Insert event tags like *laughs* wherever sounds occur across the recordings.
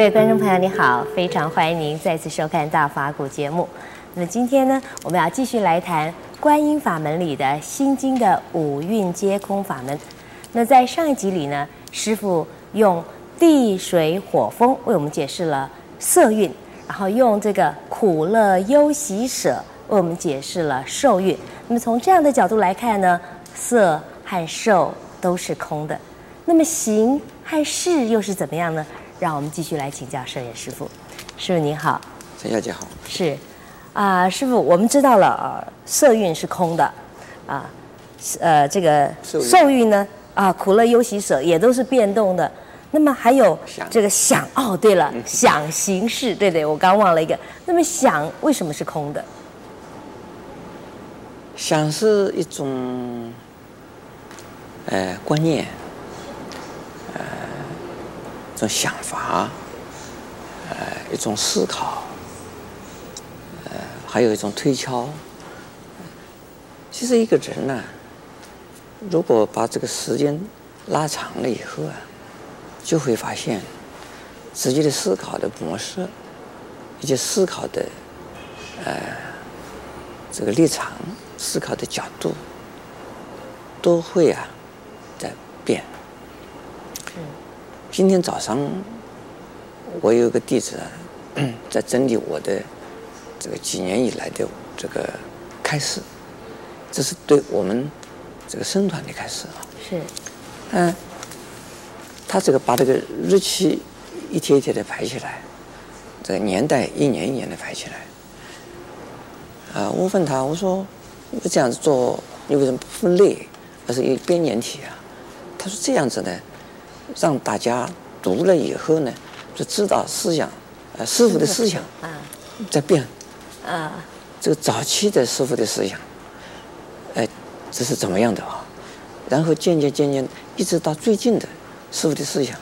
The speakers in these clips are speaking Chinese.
各位观众朋友，你好，非常欢迎您再次收看《大法古》节目。那么今天呢，我们要继续来谈观音法门里的心经的五蕴皆空法门。那在上一集里呢，师傅用地水火风为我们解释了色蕴，然后用这个苦乐忧喜舍为我们解释了受蕴。那么从这样的角度来看呢，色和受都是空的。那么行和识又是怎么样呢？让我们继续来请教圣严师傅。师傅您好，陈小姐好。是，啊、呃，师傅，我们知道了，呃，色蕴是空的，啊，呃，这个受蕴呢，啊，苦乐忧喜舍也都是变动的。那么还有这个想，哦，对了，想行识，对对，我刚忘了一个。那么想为什么是空的？想是一种，呃，观念。一种想法，呃，一种思考，呃，还有一种推敲。其实一个人呢，如果把这个时间拉长了以后啊，就会发现自己的思考的模式，以及思考的呃这个立场、思考的角度，都会啊在变。今天早上，我有个弟子在整理我的这个几年以来的这个开示，这是对我们这个僧团的开示啊。是。嗯，他这个把这个日期一天一天的排起来，这个年代一年一年的排起来。啊，我问他，我说你这样子做，你为什么不分类，而是一编年体啊？他说这样子呢。让大家读了以后呢，就知道思想，呃，师傅的思想在变，啊，这个早期的师傅的思想，哎，这是怎么样的啊？然后渐渐渐渐，一直到最近的师傅的思想，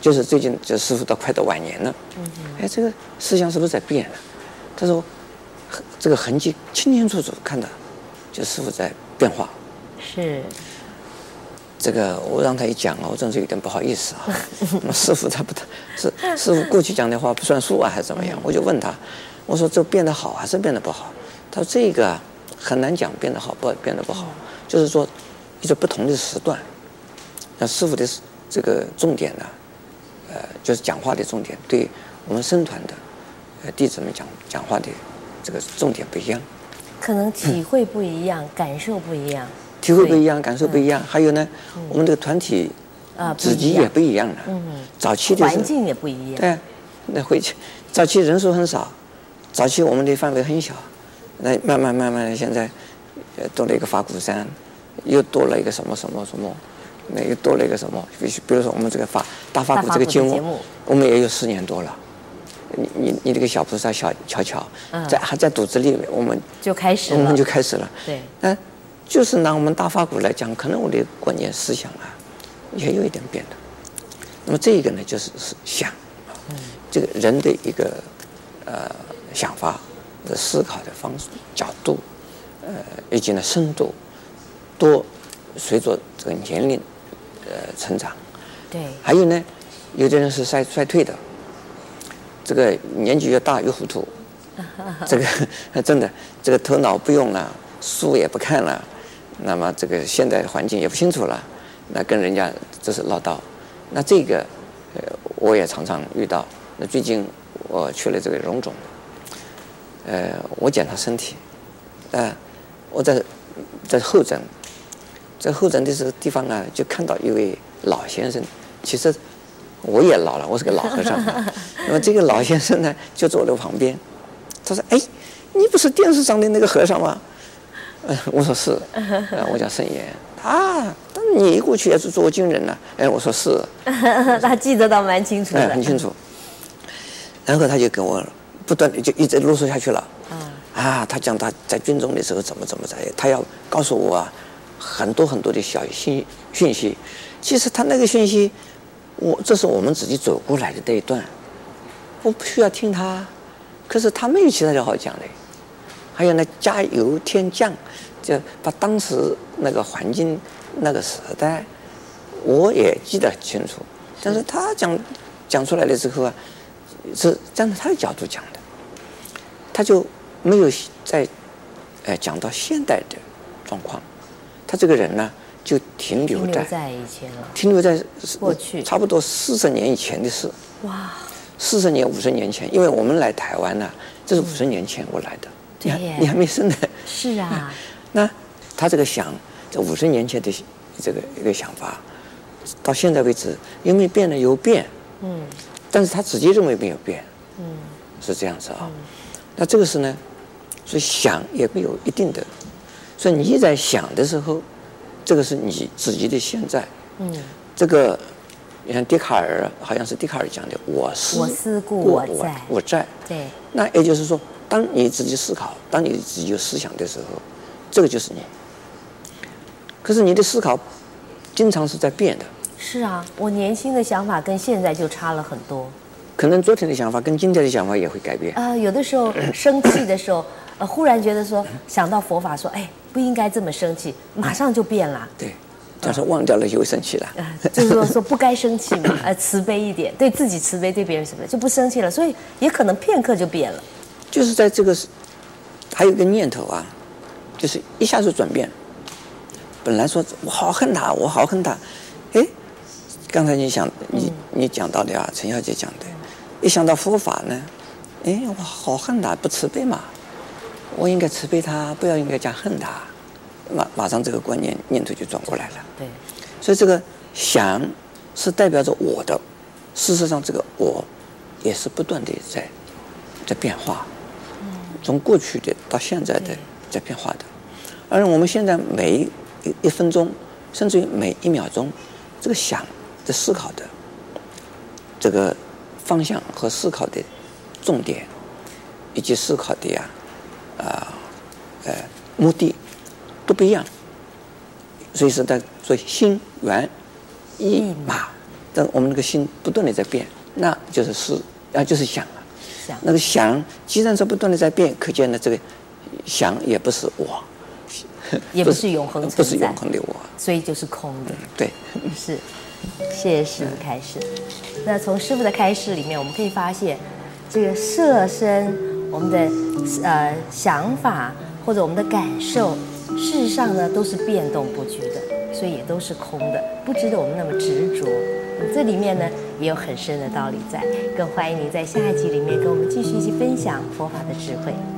就是最近就师傅都快到晚年了，哎，这个思想是不是在变了？他说，这个痕迹清清楚楚看到，就师傅在变化，是。这个我让他一讲啊，我真是有点不好意思啊。*laughs* 那师傅他不他是师傅过去讲的话不算数啊，还是怎么样？我就问他，我说这变得好还是变得不好？他说这个很难讲变得好不变得不好，就是说一个不同的时段，那师傅的这个重点呢，呃，就是讲话的重点，对我们僧团的呃弟子们讲讲话的这个重点不一样，可能体会不一样，嗯、感受不一样。体会不一样，感受不一样。还有呢，我们这个团体啊，自己也不一样了。嗯，早期的环境也不一样。对，那回去早期人数很少，早期我们的范围很小，那慢慢慢慢的现在，多了一个法鼓山，又多了一个什么什么什么，那又多了一个什么？比比如说我们这个法大法鼓这个节目，我们也有四年多了。你你你这个小菩萨小巧巧，在还在肚子里，我们就开始了，我们就开始了。对，嗯。就是拿我们大法鼓来讲，可能我的观念思想啊，也有一点变的。那么这一个呢，就是是想，这个人的一个呃想法的思考的方式角度，呃，以及呢深度，多随着这个年龄呃成长。对。还有呢，有的人是衰衰退的，这个年纪越大越糊涂，这个 *laughs* 真的这个头脑不用了，书也不看了。那么这个现在环境也不清楚了，那跟人家这是唠叨，那这个呃我也常常遇到。那最近我去了这个荣总，呃，我检查身体，啊，我在在候诊，在候诊的这个地方啊，就看到一位老先生。其实我也老了，我是个老和尚。*laughs* 那么这个老先生呢，就坐在我旁边，他说：“哎，你不是电视上的那个和尚吗？”我说是，我叫沈岩啊，但你过去也是做军人呢。哎，我说是，*laughs* 他记得倒蛮清楚的，很清楚。然后他就跟我不断的就一直啰嗦下去了。啊，他讲他在军中的时候怎么怎么着，他要告诉我啊，很多很多的小信讯息。其实他那个讯息，我这是我们自己走过来的那一段，我不需要听他，可是他没有其他的好讲的。还有呢，加油添酱，就把当时那个环境、那个时代，我也记得很清楚。但是他讲讲出来了之后啊，是站在他的角度讲的，他就没有在呃讲到现代的状况，他这个人呢就停留在停留在以前了，停留在过去差不多四十年以前的事。哇，四十年五十年前，因为我们来台湾呢，这是五十年前我来的，你还你还没生呢。是啊，*laughs* 那他这个想，这五十年前的这个一个想法，到现在为止有没有变呢？有变，嗯，但是他自己认为没有变，嗯，是这样子啊。那这个是呢，所以想也没有一定的，所以你在想的时候，这个是你自己的现在，嗯，这个。你看笛卡尔，好像是笛卡尔讲的“我思我思故我在”，我在。对。那也就是说，当你自己思考，当你自己有思想的时候，这个就是你。可是你的思考，经常是在变的。是啊，我年轻的想法跟现在就差了很多。可能昨天的想法跟今天的想法也会改变。啊、呃，有的时候生气的时候，呃，忽然觉得说想到佛法说，哎，不应该这么生气，马上就变了。对。但是忘掉了就会生气了，呃，就是说说不该生气嘛，呃，慈悲一点，对自己慈悲，对别人慈悲，就不生气了。所以也可能片刻就变了。就是在这个，还有一个念头啊，就是一下子转变。本来说我好恨他，我好恨他，哎，刚才你想你你讲到的啊，陈小姐讲的，一想到佛法呢，哎，我好恨他，不慈悲嘛，我应该慈悲他，不要应该讲恨他。马马上这个观念念头就转过来了。对，所以这个想是代表着我的，事实上这个我也是不断的在在变化，从过去的到现在的在变化的，而我们现在每一一分钟，甚至于每一秒钟，这个想的思考的这个方向和思考的重点，以及思考的呀啊呃目的。都不一样，所以说在所以心猿意马，但我们那个心不断的在变，那就是思，啊就是想那个想既然是不断的在变，可见呢这个想也不是我，*laughs* 也不是永恒存在，不是永恒的我，所以就是空的。对，*laughs* 是，谢谢师傅开示。那从师傅的开示里面，我们可以发现，这个色身，我们的呃想法或者我们的感受。事实上呢，都是变动不居的，所以也都是空的，不值得我们那么执着。这里面呢，也有很深的道理在。更欢迎您在下一集里面跟我们继续一起分享佛法的智慧。